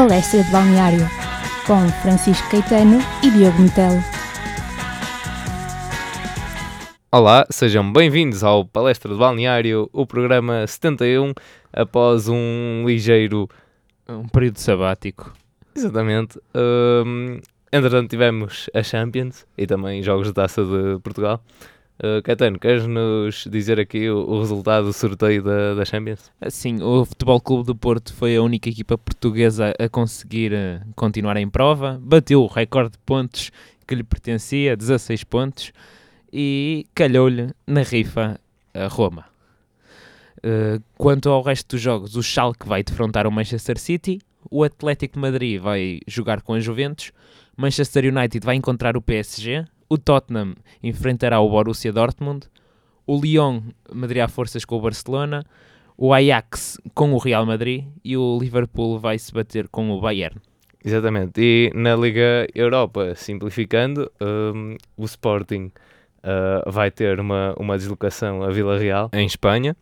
Palestra de Balneário, com Francisco Caetano e Diogo Metelo. Olá, sejam bem-vindos ao Palestra de Balneário, o programa 71, após um ligeiro. Um período sabático. Exatamente. Um, entretanto, tivemos a Champions e também jogos de taça de Portugal. Uh, Caetano, queres-nos dizer aqui o, o, resultado do sorteio da, da Champions? Sim, o Futebol Clube do Porto foi a única equipa portuguesa a conseguir uh, continuar em prova, bateu o recorde de pontos que lhe pertencia, 16 pontos, e calhou-lhe na rifa a Roma. Uh, quanto ao resto dos jogos, o Schalke vai defrontar o Manchester City, o Atlético de Madrid vai jogar com a Juventus, Manchester United vai encontrar o PSG, o Tottenham enfrentará o Borussia Dortmund, o Lyon medirá forças com o Barcelona, o Ajax com o Real Madrid e o Liverpool vai se bater com o Bayern. Exatamente, e na Liga Europa, simplificando, um, o Sporting uh, vai ter uma, uma deslocação a Vila Real, em Espanha,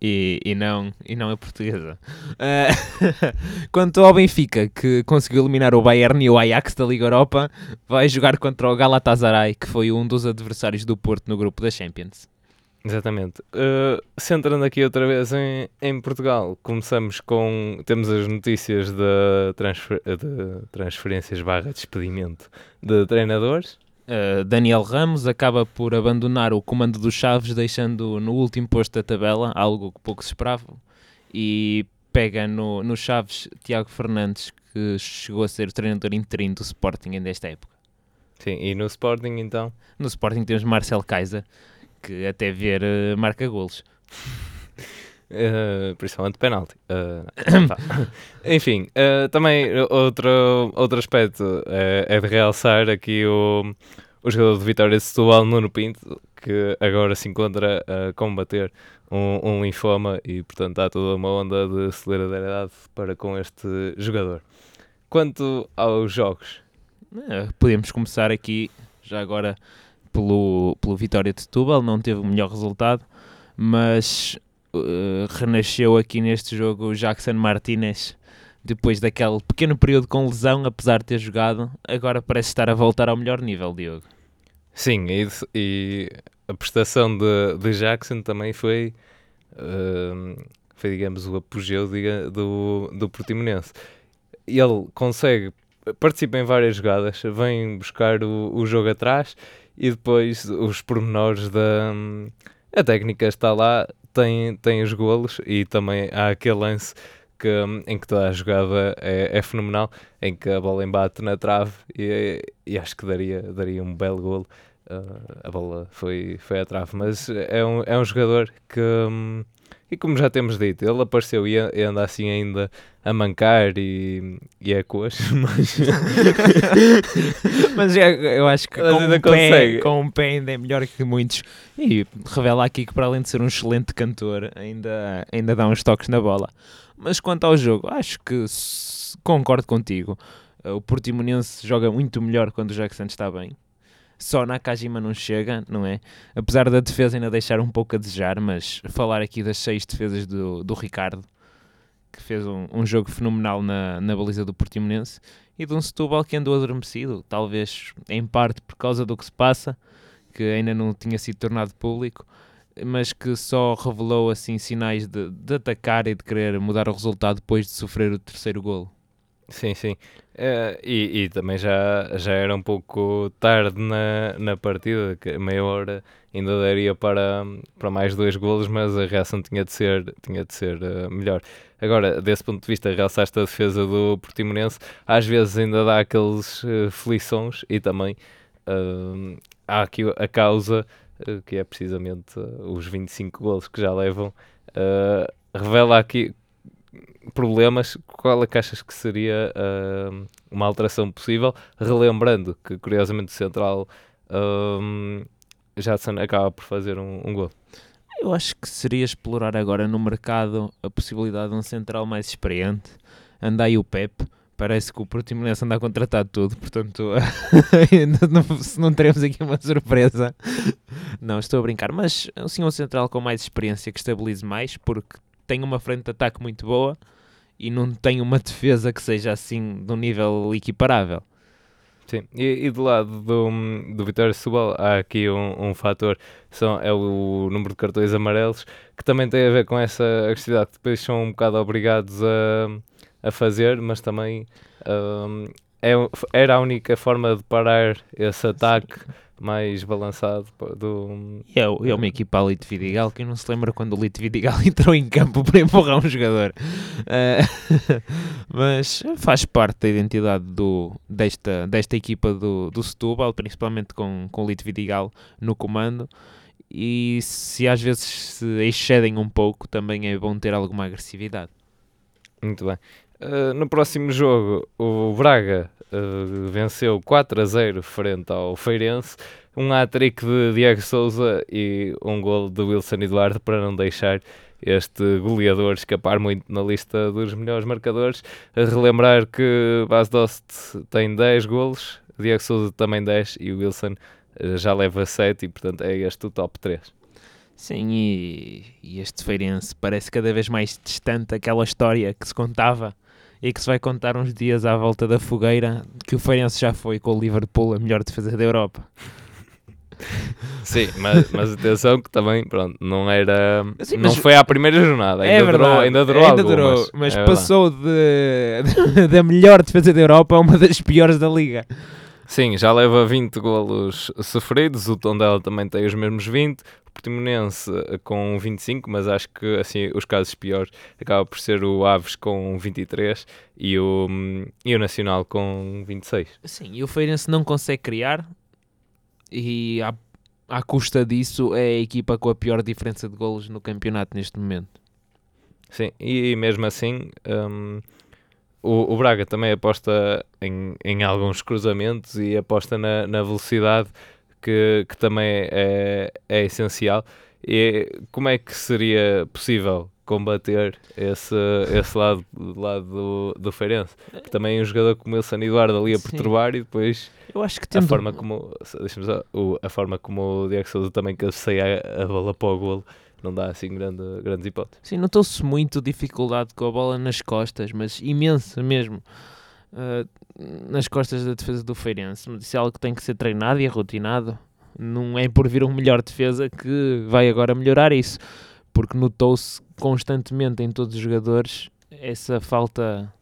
e, e, não, e não é portuguesa. Uh, quanto ao Benfica, que conseguiu eliminar o Bayern e o Ajax da Liga Europa, vai jogar contra o Galatasaray, que foi um dos adversários do Porto no grupo da Champions. Exatamente. Uh, centrando aqui outra vez em, em Portugal, começamos com. Temos as notícias de, transfer, de transferências barra despedimento de treinadores. Uh, Daniel Ramos acaba por abandonar o comando dos Chaves, deixando no último posto da tabela, algo que pouco se esperava, e pega no, no Chaves Tiago Fernandes, que chegou a ser o treinador interino do Sporting desta época. Sim, e no Sporting então? No Sporting temos Marcel Kaiser, que até ver uh, marca golos. Uh, principalmente penalti. Uh, Enfim, uh, também outro, outro aspecto é, é de realçar aqui o, o jogador de Vitória de Setúbal, Nuno Pinto, que agora se encontra a combater um, um linfoma e, portanto, há toda uma onda de solidariedade para com este jogador. Quanto aos jogos, podemos começar aqui, já agora, pelo, pelo Vitória de Setúbal, não teve o melhor resultado, mas uh, renasceu aqui neste jogo o Jackson Martinez depois daquele pequeno período com lesão, apesar de ter jogado, agora parece estar a voltar ao melhor nível, Diogo. Sim, e, e a prestação de, de, Jackson também foi, uh, foi, digamos, o apogeu diga, do, do Portimonense. Ele consegue, participa em várias jogadas, vem buscar o, o jogo atrás e depois os pormenores da... A técnica está lá, tem, tem os golos e também há aquele lance que, em que toda a jogada é, é fenomenal, em que a bola embate na trave e, e acho que daria, daria um belo golo. Uh, a bola foi, foi à trave, mas é um, é um jogador que, um, e como já temos dito, ele apareceu e, anda assim ainda a mancar e, e é coxo, mas... mas eu acho que com um, pé, com um pé ainda é melhor que muitos. E revela aqui que para além de ser um excelente cantor, ainda, ainda dá uns toques na bola. Mas quanto ao jogo, acho que concordo contigo. O Portimonense joga muito melhor quando o Jackson está bem só Nakajima não chega, não é? Apesar da defesa ainda deixar um pouco a desejar, mas falar aqui das seis defesas do, do Ricardo, que fez um, um jogo fenomenal na, na baliza do Portimonense, e de um Setúbal que andou adormecido, talvez em parte por causa do que se passa, que ainda não tinha sido tornado público, mas que só revelou assim sinais de, de atacar e de querer mudar o resultado depois de sofrer o terceiro golo. Sim, sim. Uh, e, e, também já, já era um pouco tarde na, na partida, que meia hora ainda daria para, para mais dois golos, mas a reação tinha de ser, tinha de ser uh, melhor. Agora, desse ponto de vista, realçaste a defesa do Portimonense, às vezes ainda dá aqueles uh, flições e também uh, há aqui a causa, que é precisamente os 25 golos que já levam, revela aqui problemas, qual é que achas que seria uh, uma alteração possível? Relembrando que, curiosamente, o Central um, Jadson acaba por fazer um, um gol. Eu acho que seria explorar agora no mercado a possibilidade de um central mais experiente. Anda aí o Pep, parece que o Portimonense anda a contratar tudo, portanto, se não teremos aqui uma surpresa. Não, estou a brincar, mas sim um central com mais experiência que estabilize mais, porque tem uma frente de ataque muito boa e não tem uma defesa que seja assim de um nível equiparável. Sim, e, e do lado do, do Vitória Setúbal há aqui um, um fator, são, é o número de cartões amarelos, que também tem a ver com essa agressividade, que depois são um bocado obrigados a, a fazer, mas também um, é, era a única forma de parar esse ataque. Mais balançado do... É, é uma equipa ali de Vidigal, que não se lembra quando o Lito Vidigal entrou em campo para empurrar um jogador. Uh, mas faz parte da identidade do, desta, desta equipa do, do Setúbal, principalmente com, com o Lito Vidigal no comando. E se às vezes se excedem um pouco, também é bom ter alguma agressividade. Muito bem. Uh, no próximo jogo, o Braga uh, venceu 4 a 0 frente ao Feirense. Um hat-trick de Diego Souza e um gol de Wilson Eduardo para não deixar este goleador escapar muito na lista dos melhores marcadores. A relembrar que Bas Dost tem 10 golos, Diego Souza também 10 e o Wilson já leva 7 e portanto é este o top 3. Sim, e, e este Feirense parece cada vez mais distante daquela história que se contava e que se vai contar uns dias à volta da fogueira que o Feirense já foi com o Liverpool a melhor defesa da Europa. Sim, mas, mas atenção que também, pronto, não era. Sim, não foi à primeira jornada, ainda, é verdade, durou, ainda durou ainda algumas, durou, mas é passou de, da melhor defesa da Europa a uma das piores da liga. Sim, já leva 20 golos sofridos, o Tondela também tem os mesmos 20, Portimonense com 25, mas acho que assim os casos piores acaba por ser o Aves com 23 e o, e o Nacional com 26. Sim, e o Feirense não consegue criar e à, à custa disso é a equipa com a pior diferença de golos no campeonato neste momento. Sim, e mesmo assim um, o, o, Braga também aposta em, em alguns cruzamentos e aposta na, na velocidade que, que também é, é essencial. E como é que seria possível combater esse, esse lado, lado do, do Feirense? Que também um jogador como Wilson Eduardo ali a perturbar Sim. e depois Eu acho que a forma como a forma como o Diego Souza também cabeceia a, a bola para o golo não dá assim grande, grandes hipóteses. Sim, notou-se muito dificuldade com a bola nas costas, mas imensa mesmo. Uh, nas costas da defesa do Feirense. Isso é algo que tem que ser treinado e rotinado. Não é por vir um melhor defesa que vai agora melhorar isso, porque notou-se constantemente em todos os jogadores essa falta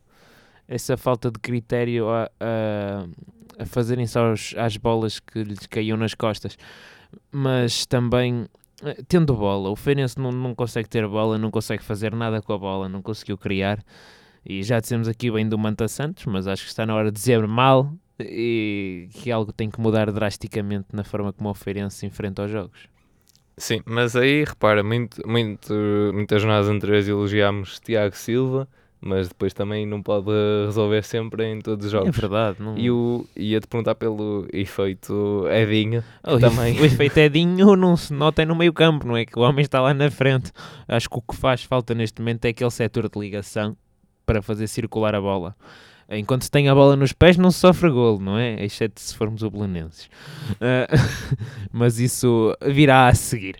essa falta de critério a, a, a fazerem-se às bolas que lhes caíam nas costas. Mas também, eh, tendo bola, o Feirense não, não consegue ter bola, não consegue fazer nada com a bola, não conseguiu criar. E já dissemos aqui bem do Manta Santos, mas acho que está na hora de dizer mal e que algo tem que mudar drasticamente na forma como o Feirense se enfrenta aos jogos. Sim, mas aí repara, muito, muito, muitas jornadas anteriores elogiámos Tiago Silva, mas depois também não pode resolver sempre em todos os jogos. É verdade. Não... E o, ia-te perguntar pelo efeito Edinho. Oh, também. O efeito Edinho não se nota no meio campo, não é? Que o homem está lá na frente. Acho que o que faz falta neste momento é aquele setor de ligação para fazer circular a bola. Enquanto tem a bola nos pés, não se sofre golo, não é? Exceto se formos o. Uh, mas isso virá a seguir.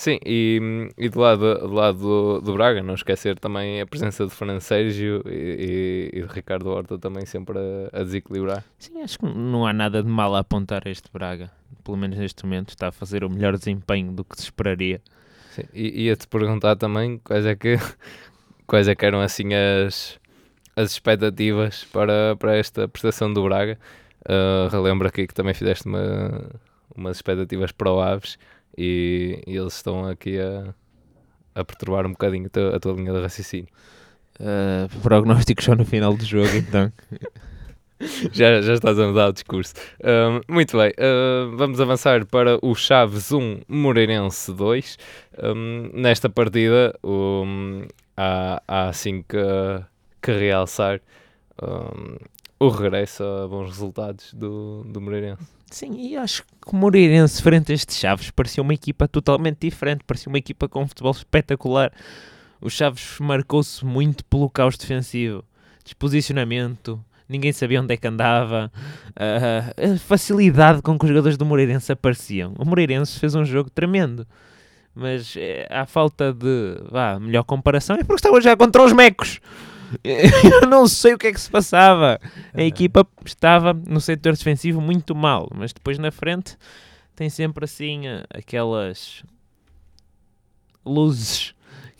Sim, e, e do lado, do, lado do, do, Braga, não esquecer também a presença de Fernando Sérgio e, e, e de Ricardo Horta também sempre a, a, desequilibrar. Sim, acho que não há nada de mal a apontar este Braga. Pelo menos neste momento está a fazer o melhor desempenho do que se esperaria. Sim, e ia-te perguntar também quais é que quais é que eram assim as, as expectativas para, para esta prestação do Braga. Uh, relembro aqui que também fizeste uma, umas expectativas para o Aves e, e eles estão aqui a, a perturbar um bocadinho a tua, a tua linha de raciocínio. Uh, prognóstico só no final do jogo, então. já, já estás a mudar o discurso. Uh, muito bem, uh, vamos avançar para o Chaves 1, Moreirense 2. Um, nesta partida, um, há, há assim que, que realçar um, o regresso a bons resultados do, do Moreirense. Sim, e acho que o Moreirense, frente a estes Chaves, parecia uma equipa totalmente diferente, parecia uma equipa com um futebol espetacular. O Chaves marcou-se muito pelo caos defensivo, desposicionamento, ninguém sabia onde é que andava, a facilidade com que os jogadores do Moreirense apareciam. O Moreirense fez um jogo tremendo mas é, à falta de vá, melhor comparação é porque estava já contra os mecos. Eu não sei o que é que se passava. A equipa estava no setor defensivo muito mal, mas depois na frente tem sempre assim aquelas luzes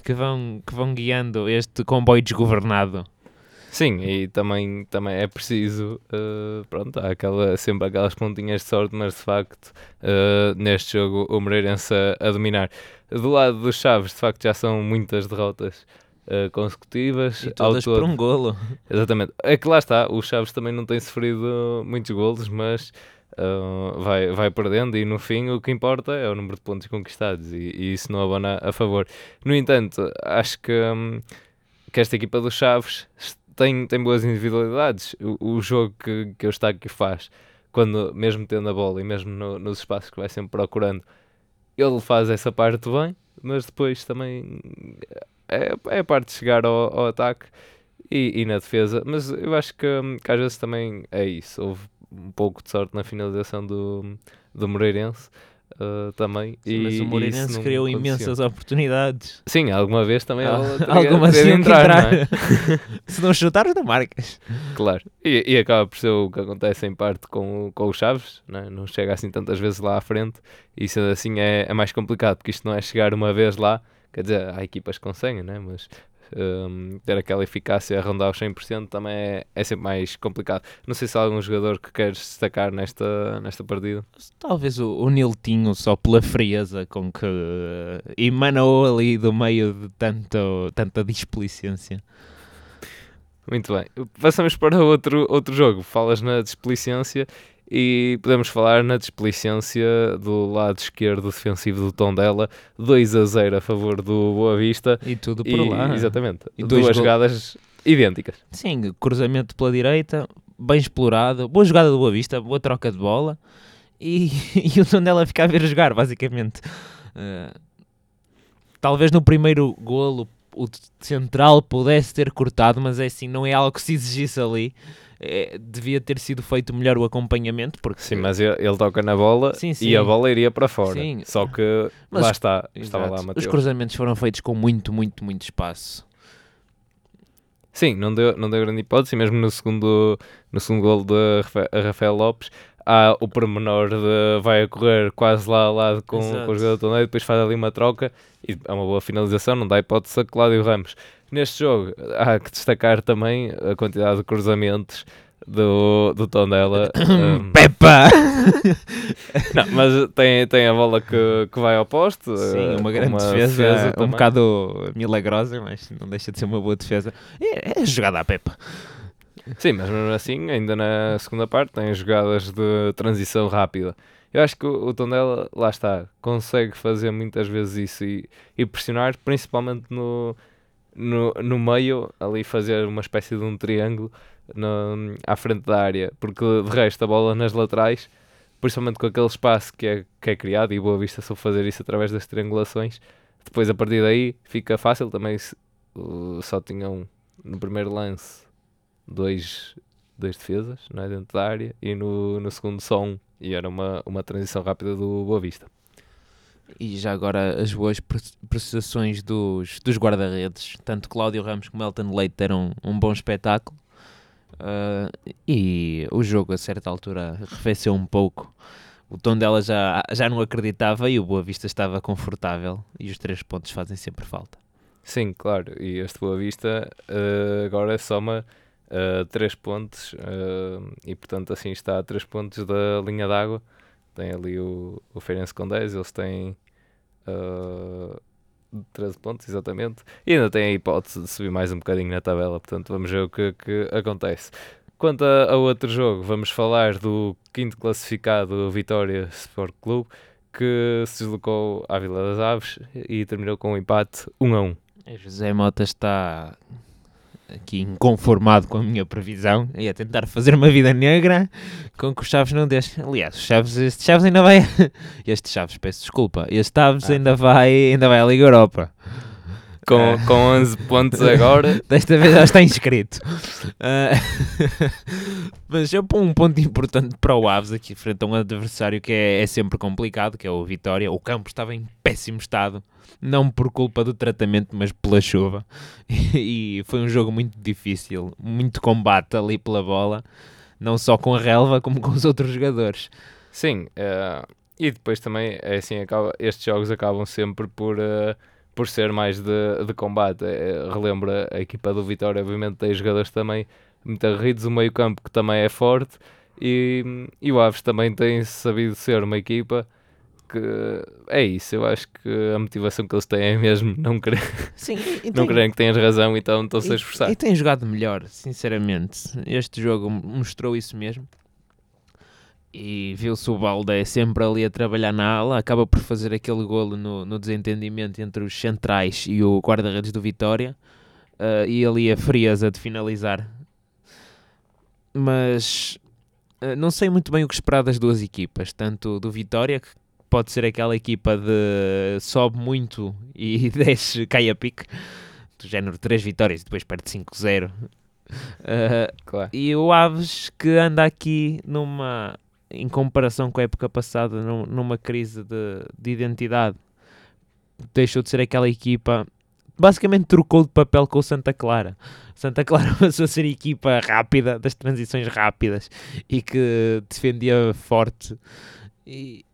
que vão, que vão guiando este comboio desgovernado. Sim, e também, também é preciso, uh, pronto, há aquela, sempre aquelas pontinhas de sorte, mas de facto, uh, neste jogo, o Moreirense a, a, dominar. Do lado dos Chaves, de facto, já são muitas derrotas uh, consecutivas. E todas por um golo. Exatamente. É que lá está, os Chaves também não têm sofrido muitos golos, mas vai, vai perdendo e no fim o que importa é o número de pontos conquistados e, e isso não abona a favor. No entanto, acho que, um, que esta equipa dos Chaves tem, tem boas individualidades. O, o jogo que, que o Estáquio faz, quando, mesmo tendo a bola e mesmo no, nos espaços que vai sempre procurando, ele faz essa parte bem, mas depois também é, é a parte de chegar ao, ao ataque e, e, na defesa. Mas eu acho que, hum, que às vezes também é isso. Houve um pouco de sorte na finalização do, do Moreirense. Uh, também. Sim, e, mas o Moreirense criou imensas oportunidades. Sim, alguma vez também ah, alguma teria entrar. entrar. Não é? Se não chutares, não marcas. Claro. E, e, acaba por ser o que acontece em parte com, com os Chaves, não, é? não chega assim tantas vezes lá à frente e sendo assim é, é mais complicado, porque isto não é chegar uma vez lá, quer dizer, há equipas que conseguem, né? mas um, ter aquela eficácia a rondar os 100% também é, é sempre mais complicado. Não sei se há algum jogador que queres destacar nesta, nesta partida. Talvez o, o Niltinho, só pela frieza com que uh, emanou ali do meio de tanto, tanta displicência. Muito bem. Passamos para outro, outro jogo. Falas na displicência e podemos falar na displicência do lado esquerdo defensivo do Tondela, 2 a 0 a favor do Boa Vista. E tudo por e, lá. Exatamente. E duas jogadas idênticas. Sim, cruzamento pela direita, bem explorado, boa jogada do Boa Vista, boa troca de bola e, e o Tondela fica a ver jogar, basicamente. Uh, talvez no primeiro golo o central pudesse ter cortado, mas é assim, não é algo que se exigisse ali é, devia ter sido feito melhor o acompanhamento. Porque... Sim, mas ele, ele toca na bola sim, sim. e a bola iria para fora. Sim. Só que mas, lá está, estava lá Mateus. Os cruzamentos foram feitos com muito, muito, muito espaço. Sim, não deu, não deu grande hipótese, mesmo no segundo, no segundo gol de Rafael Lopes, há o pormenor de vai a correr quase lá ao lado com, com o jogador do torneio, depois faz ali uma troca e é uma boa finalização, não dá hipótese a Cláudio Ramos. Neste jogo há que destacar também a quantidade de cruzamentos do, do Tondela. um... Pepa! não, mas tem, tem a bola que, que vai ao posto. Sim, uma grande uma defesa, defesa um bocado milagrosa, mas não deixa de ser uma boa defesa. É, é jogada à Pepa. Sim, mas mesmo assim, ainda na segunda parte, tem jogadas de transição rápida. Eu acho que o, o Tondela, lá está, consegue fazer muitas vezes isso e, e pressionar, principalmente no, no, no meio, ali fazer uma espécie de um triângulo no, à frente da área, porque de resto a bola nas laterais, principalmente com aquele espaço que é, que é criado, e Boa Vista só fazer isso através das triangulações, depois a partir daí fica fácil também. Só tinham no primeiro lance dois, dois defesas não é, dentro da área e no, no segundo só um, e era uma, uma transição rápida do Boa Vista. E já agora as boas prestações dos, dos guarda-redes, tanto Cláudio Ramos como Elton Leite deram um bom espetáculo. Uh, e o jogo a certa altura arrefeceu um pouco. O tom dela já, já não acreditava e o Boa Vista estava confortável e os três pontos fazem sempre falta. Sim, claro, e este Boa Vista uh, agora soma uh, três pontos uh, e portanto assim está a três pontos da linha d'água tem ali o, o com 10, eles têm uh, 13 pontos, exatamente, e ainda tem a hipótese de subir mais um bocadinho na tabela, portanto vamos ver o que, que acontece. Quanto a, a, outro jogo, vamos falar do quinto classificado Vitória Sport Clube, que se deslocou à Vila das Aves e terminou com um empate 1 a 1. José Mota está aqui inconformado com a minha previsão e a tentar fazer uma vida negra com que os Chaves não deixem. Aliás, Chaves, este Chaves ainda vai. Este Chaves, peço desculpa. Este Chaves ah. ainda, vai, ainda vai à Liga Europa. Com, com 11 pontos agora. Desta vez já está inscrito. Uh, mas é um ponto importante para o Aves aqui, frente a um adversário que é, é sempre complicado, que é o Vitória. O campo estava em péssimo estado, não por culpa do tratamento, mas pela chuva. E, foi um jogo muito difícil, muito combate ali pela bola, não só com a relva, como com os outros jogadores. Sim, uh, e depois também, é assim, acaba, estes jogos acabam sempre por, uh, por ser mais de, de combate. É, relembra a equipa do Vitória, obviamente, tem jogadores também muito aguerridos, o meio campo que também é forte, e, e o Aves também tem sabido ser uma equipa que é isso, eu acho que a motivação que eles têm é mesmo não querer Sim, não querem que tenhas razão, então estão-se a esforçar. E têm jogado melhor, sinceramente. Este jogo mostrou isso mesmo e viu-se o Balde sempre ali a trabalhar na ala, acaba por fazer aquele golo no, no desentendimento entre os centrais e o guarda-redes do Vitória, uh, e ali a frieza de finalizar. Mas uh, não sei muito bem o que esperar das duas equipas, tanto do Vitória, que pode ser aquela equipa de sobe muito e desce, cai a pique, do género 3 vitórias e depois perde 5-0. Uh, eh, claro. E o Aves que anda aqui numa em comparação com a época passada, num, numa crise de, de identidade, deixou de ser aquela equipa. Basicamente trocou de papel com o Santa Clara. Santa Clara passou a ser a equipa rápida, das transições rápidas e que defendia forte. E,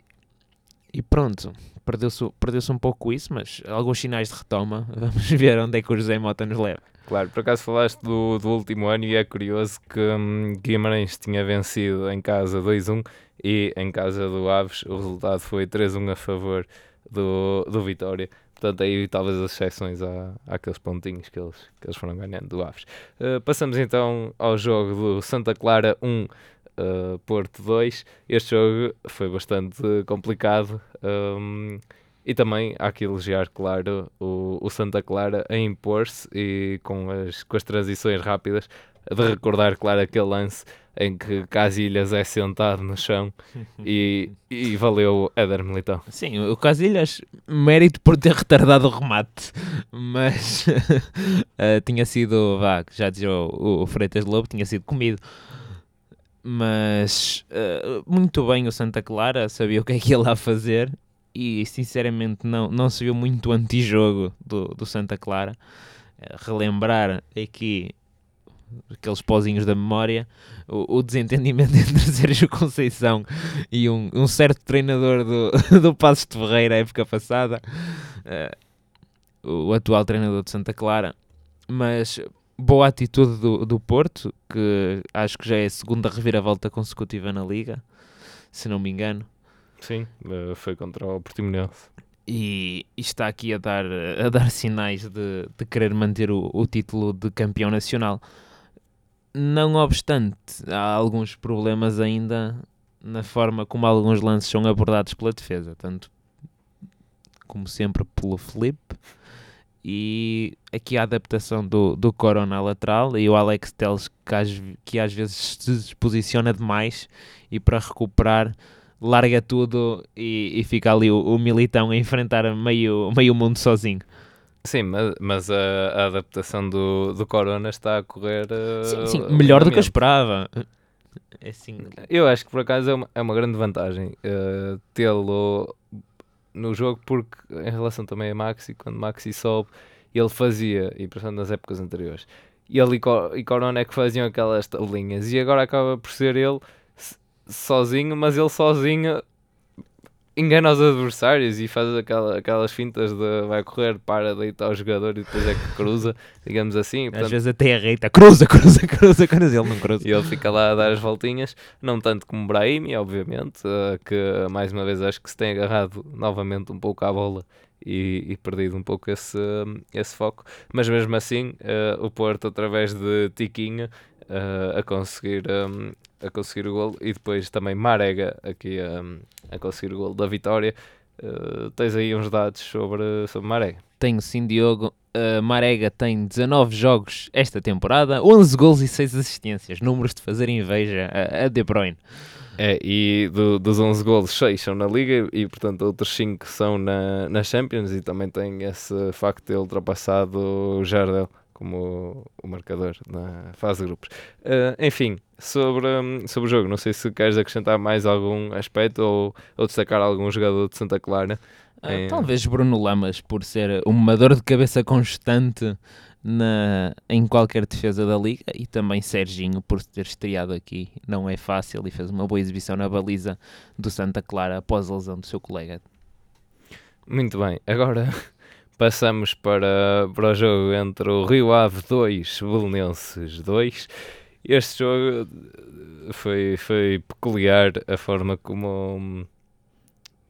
e pronto, perdeu-se perdeu um pouco isso, mas alguns sinais de retoma. Vamos ver onde é que o José Mota nos leva. Claro, por acaso falaste do, do último ano e é curioso que hum, Guimarães tinha vencido em casa 2-1 e em casa do Aves o resultado foi 3-1 a favor do, do Vitória. Portanto, aí talvez as exceções à, àqueles pontinhos que eles, que eles foram ganhando do Aves. Uh, passamos então ao jogo do Santa Clara 1, uh, Porto 2. Este jogo foi bastante complicado. Um, e também há que elogiar, claro, o, o Santa Clara a impor-se e com as, com as transições rápidas, de recordar, claro, aquele lance em que Casilhas é sentado no chão e, e valeu Éder Militão. Sim, o Casilhas, mérito por ter retardado o remate, mas uh, tinha sido, vá, já dizia o, o Freitas Lobo, tinha sido comido mas uh, muito bem o Santa Clara sabia o que é que ia lá fazer e sinceramente não, não se viu muito antijogo do, do Santa Clara. Eh, relembrar aqui aqueles pozinhos da memória, o, o, desentendimento entre Sérgio Conceição e um, um certo treinador do, do Passos de Ferreira, época passada, uh, o atual treinador de Santa Clara, mas boa atitude do, do Porto, que acho que já é a segunda reviravolta consecutiva na Liga, se não me engano. Sim, eh, foi contra o Portimonense. E, e, está aqui a dar, a dar sinais de, de querer manter o, o título de campeão nacional. Não obstante, há alguns problemas ainda na forma como alguns lances são abordados pela defesa, tanto como sempre pelo Felipe e aqui a adaptação do, do Corona lateral e o Alex Teles que às, que às vezes se posiciona demais e para recuperar larga tudo e, e fica ali o, o, militão a enfrentar meio, meio mundo sozinho. Sim, mas, mas a, a, adaptação do, do Corona está a correr. Uh, sim, sim, melhor do que eu esperava. É assim... Eu acho que por acaso é uma, é uma grande vantagem uh, tê-lo no jogo, porque em relação também a Maxi, quando Maxi sobe, ele fazia, e pensando nas épocas anteriores, ele e, Corona é que faziam aquelas linhas, e agora acaba por ser ele sozinho, mas ele sozinho engana os adversários e faz aquela, aquelas fintas de vai correr, para, deita ao jogador e depois é que cruza, digamos assim. Portanto, Às vezes até arreita, cruza, cruza, cruza, cruza, ele não cruza. E ele fica lá a dar as voltinhas, não tanto como Brahim, obviamente, uh, que mais uma vez acho que se tem agarrado novamente um pouco à bola e, e perdido um pouco esse, esse foco, mas mesmo assim uh, o Porto através de Tiquinho uh, a conseguir um, a conseguir o gol e depois também Marega aqui um, a conseguir o gol da vitória. Uh, tens aí uns dados sobre, sobre Marega. Tenho sim, Diogo. Uh, Marega tem 19 jogos esta temporada, 11 gols e 6 assistências. Números de fazer inveja a, a De Bruyne. É, e do, dos 11 gols, 6 são na Liga e, portanto, outros 5 são na, na Champions. E também tem esse facto de ter ultrapassado o Jardel como o marcador na fase de grupos. Uh, enfim, sobre, sobre o jogo, não sei se queres acrescentar mais algum aspecto ou, ou destacar algum jogador de Santa Clara. Uh, Talvez Bruno Lamas, por ser uma dor de cabeça constante na, em qualquer defesa da liga e também Serginho por ter estreado aqui. Não é fácil e fez uma boa exibição na baliza do Santa Clara após a lesão do seu colega. Muito bem, agora passamos para, para o jogo entre o Rio Ave 2 Belenenses 2. Este jogo foi, foi peculiar a forma como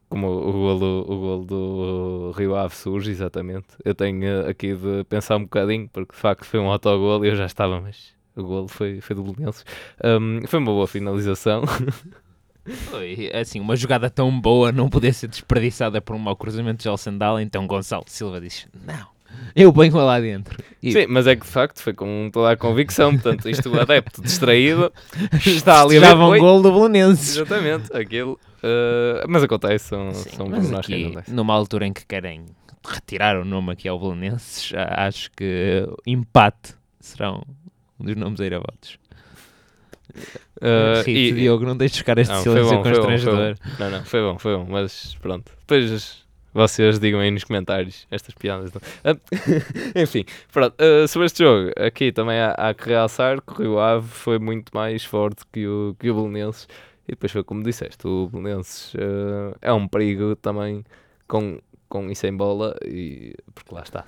como o golo, o golo do Rio Ave surge, exatamente. Eu tenho aqui de pensar um bocadinho, porque de facto foi um autogolo e eu já estava, mas o golo foi, foi do Belenenses. Um, foi uma boa finalização. Foi, assim, uma jogada tão boa não podia ser desperdiçada por um mau cruzamento de Gelsendal, então Gonçalo Silva diz, não, eu ponho lá dentro. E... Sim, mas é que de facto foi com toda a convicção, portanto, isto o adepto distraído está ali a ver... um gol do Belenenses. Exatamente, aquilo Uh, mas acontece, são, Sim, são mas aqui, numa altura em que querem retirar o nome aqui ao Belenenses, acho que empate serão um dos nomes airavotos. Uh, Rito, e, Diogo, não deixes ficar este não, silêncio bom, constrangedor. Não, não, foi bom, foi bom, mas pronto. Depois vocês digam aí nos comentários estas piadas. Uh, enfim, pronto. Uh, sobre este jogo, aqui também há, há que realçar que o Rio Ave foi muito mais forte que o, que o Belenenses e depois foi como disseste, o Belenenses uh, é um perigo também com, com e sem bola, e, porque lá está.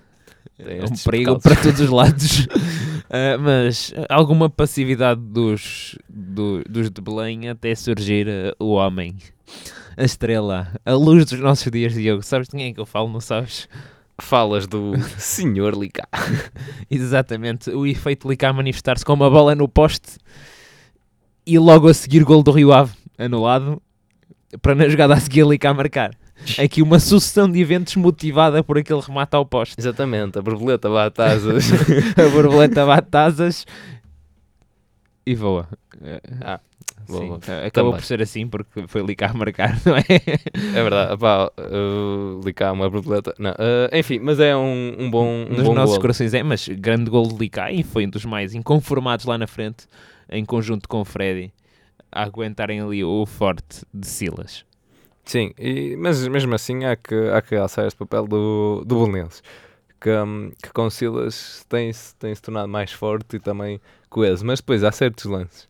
É um perigo para todos os lados. uh, mas alguma passividade dos, do, dos de Belém até surgir uh, o homem, a estrela, a luz dos nossos dias, Diogo. Sabes de quem é que eu falo, não sabes? Falas do Senhor Licá. Exatamente, o efeito Licá manifestar-se com uma bola no poste e logo a seguir gol do Rio Ave, anulado, para na jogada a seguir ali cá marcar. Aqui uma sucessão de eventos motivada por aquele remate ao poste. Exatamente, a borboleta bate asas. a borboleta bate asas e voa. Ah, Sim, acabou por ser assim porque foi ali cá a marcar, não é? É verdade, pá, uh, Licá uma borboleta. Não, uh, enfim, mas é um, um bom. Um Nos bom nossos gol. corações é, mas grande gol de Licá e foi um dos mais inconformados lá na frente em conjunto com o Freddy, a aguentarem ali o forte de Silas. Sim, e, mas mesmo assim há que, há que alçar este papel do, do Belenenses, que, um, que com Silas tem-se tem -se tornado mais forte e também coeso, mas depois há certos lances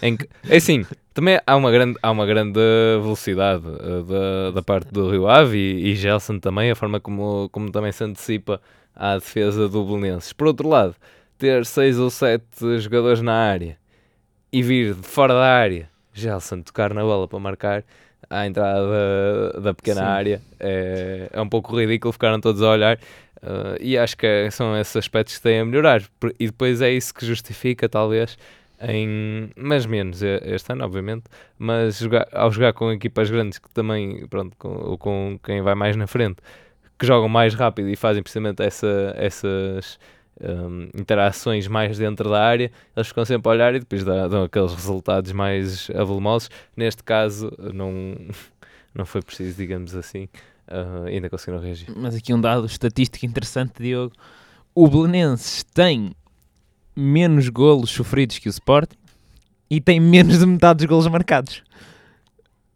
em que, é assim, também há uma grande, há uma grande velocidade uh, da, da parte do Rio Ave e, e Gelson também, a forma como, como também se antecipa à defesa do Belenenses. Por outro lado, ter seis ou sete jogadores na área e vir de fora da área, Gelson tocar na bola para marcar à entrada da, da pequena Sim. área é, é um pouco ridículo, ficaram todos a olhar. Uh, e acho que é, são esses aspectos que têm a melhorar. E depois é isso que justifica, talvez, em, mas menos este ano, obviamente, mas jogar, ao jogar com equipas grandes que também, pronto, com, com quem vai mais na frente, que jogam mais rápido e fazem precisamente essa, essas um, interações mais dentro da área, eles ficam sempre a olhar e depois dão, dão aqueles resultados mais avolumosos. Neste caso, não, não foi preciso, digamos assim, uh, ainda conseguiram reagir. Mas aqui um dado estatístico interessante, Diogo. O Belenenses tem menos golos sofridos que o Sport e tem menos de metade dos golos marcados.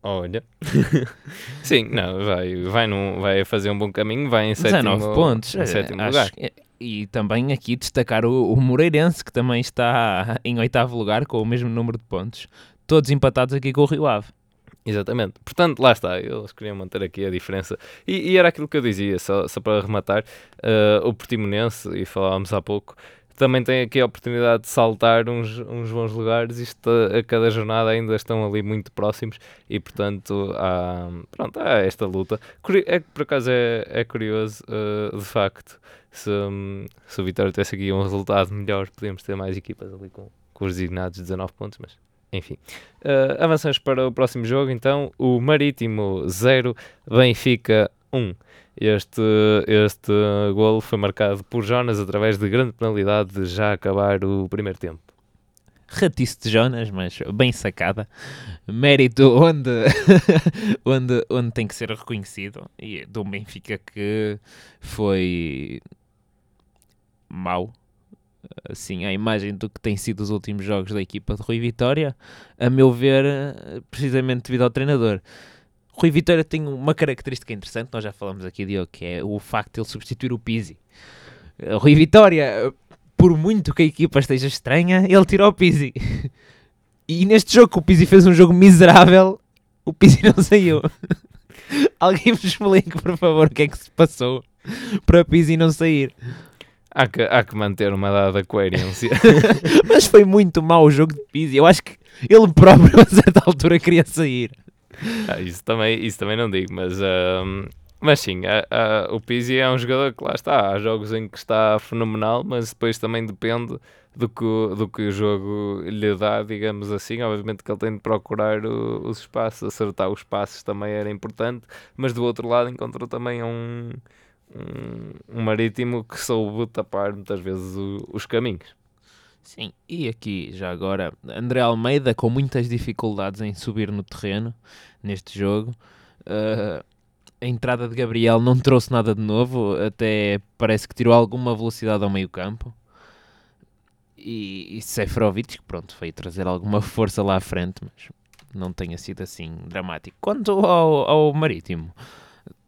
Olha. Sim, não, vai, vai, num, vai fazer um bom caminho, vai em sétimo, 19 pontos. Em sétimo lugar. E também aqui destacar o, o Moreirense, que também está em oitavo lugar com o mesmo número de pontos. Todos empatados aqui com o Rio Ave. Exatamente. Portanto, lá está. Eles queriam manter aqui a diferença. E, e era aquilo que eu dizia, só, só para rematar, uh, o Portimonense, e falávamos há pouco, também tem aqui a oportunidade de saltar uns, uns bons lugares. Isto a, cada jornada ainda estão ali muito próximos e, portanto, há, pronto, há esta luta. É por acaso é, é curioso, uh, de facto, se, um, se o Vitória tivesse aqui um resultado melhor, podíamos ter mais equipas ali com, com os designados 19 pontos, mas enfim. Uh, avançamos para o próximo jogo, então. O Marítimo 0, Benfica 1. Este, este golo foi marcado por Jonas através de grande penalidade de já acabar o primeiro tempo. Ratice de Jonas, mas bem sacada. Mérito onde, onde, onde tem que ser reconhecido. E do Benfica que foi mau. Assim, a imagem do que tem sido os últimos jogos da equipa de Rui Vitória, a meu ver, precisamente devido ao treinador. Rui Vitória tem uma característica interessante, nós já falamos aqui, Diogo, que é o facto de ele substituir o Pizzi. Eh, Rui Vitória, por muito que a equipa esteja estranha, ele tirou o Pizzi. E neste jogo o Pizzi fez um jogo miserável, o Pizzi não saiu. Alguém me explique, por favor, o que é que se passou para o Pizzi não sair. Há que, há que manter uma dada coerência. Mas foi muito mau o jogo de Pizzi. Eu acho que ele próprio, a certa altura, queria sair. Ah, isso, também, isso também não digo, mas, uh, mas sim, uh, uh, o Pizzi é um jogador que lá está. Há jogos em que está fenomenal, mas depois também depende do que, do que o jogo lhe dá, digamos assim. Obviamente que ele tem de procurar o, os espaços, acertar os passos também era importante, mas do outro lado encontrou também um, um, marítimo que soube tapar muitas vezes o, os caminhos. Sim, e aqui já agora, André Almeida com muitas dificuldades em subir no terreno neste jogo. Uh, a entrada de Gabriel não trouxe nada de novo, até parece que tirou alguma velocidade ao meio campo. E, e que pronto, veio trazer alguma força lá à frente, mas não tenha sido assim dramático. Quanto ao, ao Marítimo,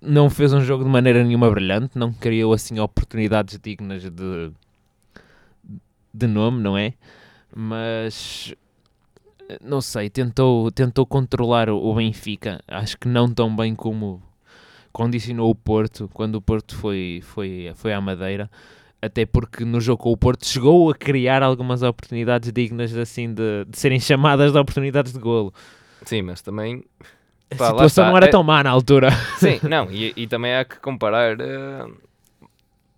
não fez um jogo de maneira nenhuma brilhante, não criou assim oportunidades dignas de de nome, não é? Mas não sei, tentou, tentou controlar o Benfica, acho que não tão bem como condicionou o Porto quando o Porto foi, foi, foi à Madeira, até porque no jogo com o Porto chegou a criar algumas oportunidades dignas assim de, de serem chamadas de oportunidades de golo. Sim, mas também a pá, situação não era é... tão má na altura. Sim, não, e, e também há que comparar. Uh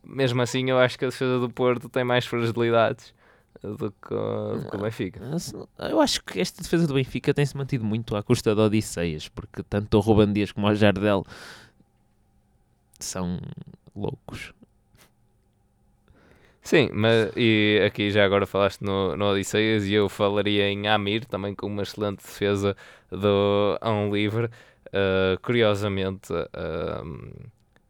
mesmo assim eu acho que a defesa do Porto tem mais fragilidades do que, do que o Benfica. Eu acho que esta defesa do Benfica tem-se mantido muito à custa de Odisseias, porque tanto o Ruben Dias como o Jardel são loucos. Sim, mas e aqui já agora falaste no, no Odisseias e eu falaria em Amir, também com uma excelente defesa do, a um livre. Uh, curiosamente, uh,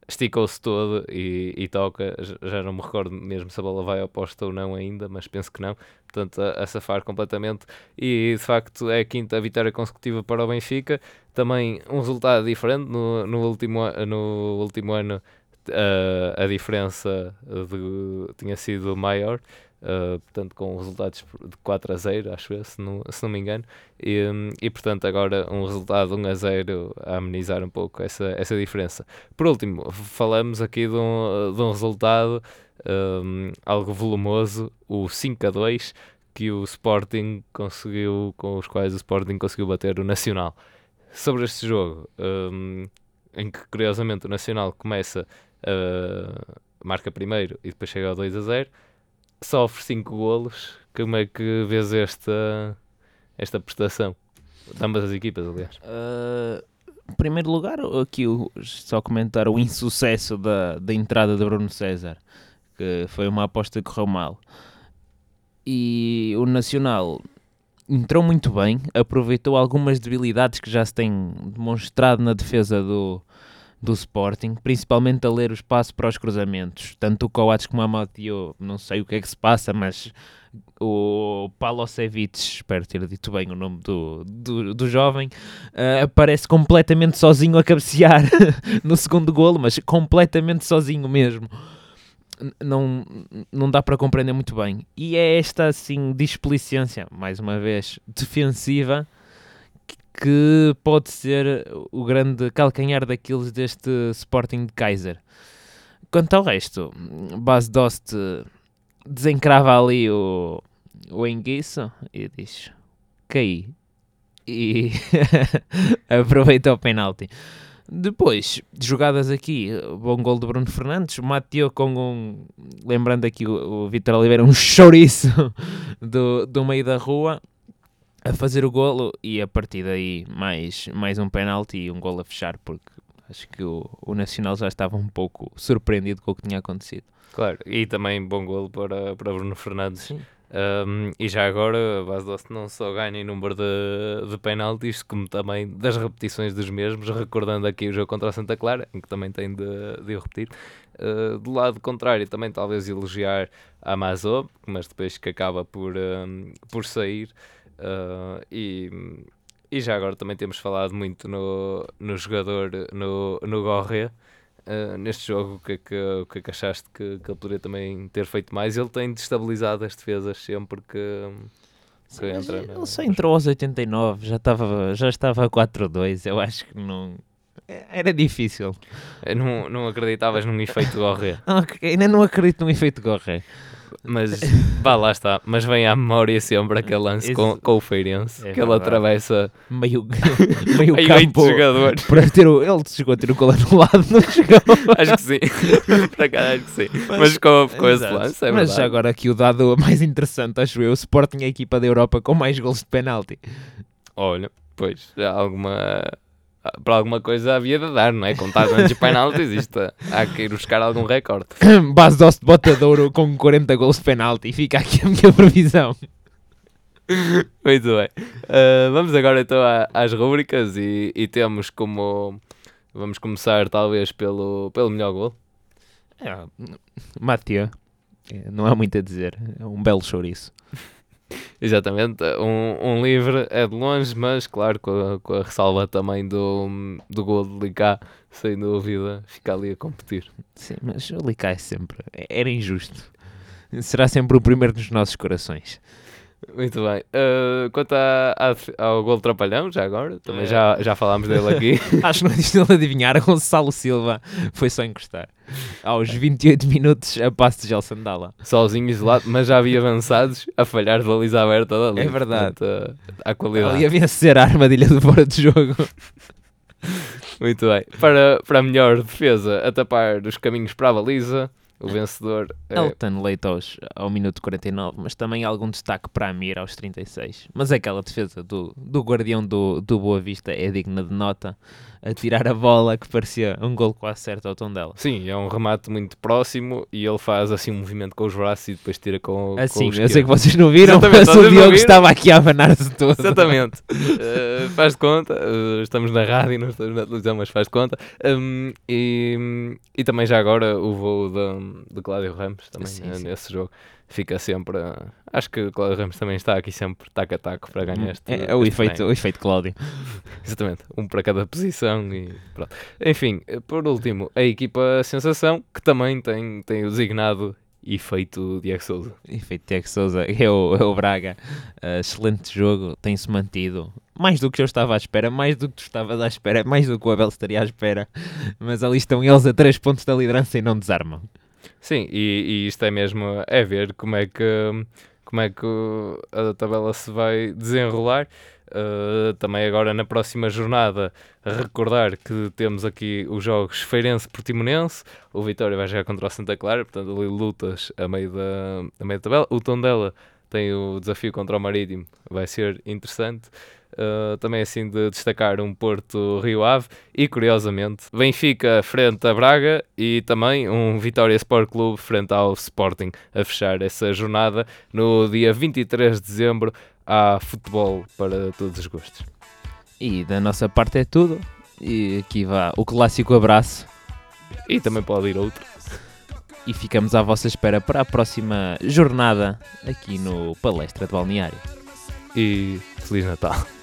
esticou-se todo e, e, toca. Já não me recordo mesmo se a bola vai ao posto ou não ainda, mas penso que não. Portanto, a, a safar completamente. E de facto é a quinta vitória consecutiva para o Benfica. Também um resultado diferente. No, no, último, no último ano, uh, a diferença de, tinha sido maior. Uh, portanto, com resultados de 4 a 0, acho eu, se não, se não me engano, e, e portanto, agora um resultado 1 a 0 a amenizar um pouco essa, essa diferença. Por último, falamos aqui de um, de um resultado um, algo volumoso, o 5 a 2, que o Sporting conseguiu, com os quais o Sporting conseguiu bater o Nacional. Sobre este jogo, um, em que curiosamente o Nacional começa, uh, marca primeiro e depois chega ao 2 a 0 sofre 5 golos. Como é que vês esta, esta prestação? De ambas as equipas, aliás. Uh, em primeiro lugar, aqui só comentar o insucesso da, da entrada de Bruno César, que foi uma aposta que correu mal. E o Nacional entrou muito bem, aproveitou algumas debilidades que já se têm demonstrado na defesa do, do Sporting, principalmente a ler o espaço para os cruzamentos. Tanto o Coates como a Matio, não sei o que é que se passa, mas o Palosevic, espero ter dito bem o nome do, do, do jovem, uh, aparece completamente sozinho a cabecear no segundo golo, mas completamente sozinho mesmo. Não, não dá para compreender muito bem. E é esta, assim, displicência, mais uma vez, defensiva, que pode ser o grande calcanhar daqueles deste Sporting de Kaiser. Quanto ao resto, Bas Dost desencrava ali o, o enguiço e diz: caí. E aproveita o penalti. Depois, jogadas aqui, bom gol de Bruno Fernandes, Mateo com um, lembrando aqui o, o Vitor Oliveira, um chouriço do, do meio da rua, a fazer o golo e a partir daí mais, mais um penalti e um golo a fechar porque Acho que o, o Nacional já estava um pouco surpreendido com o que tinha acontecido. Claro, e também bom golo para, para Bruno Fernandes. Um, e já agora, a Basdost não só ganha em número de, de penaltis, como também das repetições dos mesmos, recordando aqui o jogo contra a Santa Clara, em que também tem de, de repetir. Uh, do lado contrário, também talvez elogiar a Amazon, mas depois que acaba por, um, por sair. Uh, e, e já agora também temos falado muito no, no jogador, no, no Gorré, Uh, neste jogo, o que é que, o que, é que achaste que, que ele poderia também ter feito mais? Ele tem destabilizado as defesas sempre que, que entra. Ele só entrou aos 89, já estava, já estava a 4-2. Eu acho que não. Era difícil. Não, não acreditavas num efeito Gorré? ainda não acredito num efeito Gorré. Mas, vá, lá está. Mas vem à memória sempre aquele lance com, com o Feirense, é que ele atravessa meio, meio campo jogadores. para ter o, ele chegou a ter o gol anulado, não chegou? acho que sim, para cá acho que sim. Mas, mas ficou, ficou esse lance, é Mas agora aqui o dado mais interessante, acho eu, o Sporting é a equipa da Europa com mais gols de penalti. Olha, pois, já alguma para alguma coisa havia de dar, não é? Contar antes de penaltis, isto há que ir buscar algum recorde. Base de botadouro com 40 gols de penalti, fica aqui a minha previsão. Muito bem. Uh, vamos agora então às rubricas e, e, temos como. Vamos começar talvez pelo, pelo melhor gol. É, Matia, é, não há muito a dizer, é um belo chouriço. Exatamente, um, um livre é de longe, mas claro, com a, com a ressalva também do, do gol de Licá, sem dúvida, fica ali a competir. Sim, mas o Licá é sempre, era injusto. Será sempre o primeiro dos nossos corações. Muito bem. Uh, quanto ao gol trapalhão, já agora, também é. já, já falámos dele aqui. Acho que não é difícil adivinhar. Gonçalo Silva foi só encostar. Aos 28 minutos, a passo de Gelson Dalla. Sozinho, isolado, mas já havia avançados a falhar de baliza aberta dali. É verdade. Portanto, a, a qualidade. Ali havia ser a armadilha de fora de jogo. Muito bem. Para, para a melhor defesa, a tapar os caminhos para a baliza, o vencedor é... Elton Leite aos, ao minuto 49, mas também algum destaque para Amir aos 36. Mas aquela defesa do, do guardião do, do Boa Vista é digna de nota a tirar a bola que parecia um gol quase certo ao tom dela. Sim, é um remate muito próximo e ele faz assim um movimento com os braços e depois tira com, assim, com eu sei que vocês não viram, Exatamente, mas o Diogo estava aqui a abanar-se todo. Exatamente. uh, faz de conta, uh, estamos na rádio, não estamos na televisão, mas faz de conta. Um, e, e também já agora o voo de, de Cláudio Ramos também sim, uh, nesse jogo fica sempre. Acho que o Cláudio Ramos também está aqui sempre taco a taco para ganhar este. É, é o, efeito, o efeito Cláudio. Exatamente, um para cada posição e pronto. Enfim, por último, a equipa Sensação, que também tem, tem o designado efeito Diego Souza. Efeito Diego Souza, é o, é o Braga. Uh, excelente jogo, tem-se mantido. Mais do que eu estava à espera, mais do que tu estavas à espera, mais do que o Abel estaria à espera. Mas ali estão eles a 3 pontos da liderança e não desarmam. Sim, e, e isto é mesmo é ver como é que como é que a tabela se vai desenrolar. Uh, também agora na próxima jornada recordar que temos aqui os jogos Feirense Portimonense, o Vitória vai jogar contra o Santa Clara, portanto ali lutas a meio da, a meio da tabela. O Tondela tem o desafio contra o Marítimo, vai ser interessante. Uh, também assim de destacar um Porto Rio Ave e curiosamente Benfica frente a Braga e também um Vitória Sport Clube frente ao Sporting a fechar essa jornada no dia 23 de dezembro há futebol para todos os gostos. E da nossa parte é tudo. E aqui vá o clássico abraço. E também pode ir outro. E ficamos à vossa espera para a próxima jornada aqui no Palestra de Balneário. E Feliz Natal.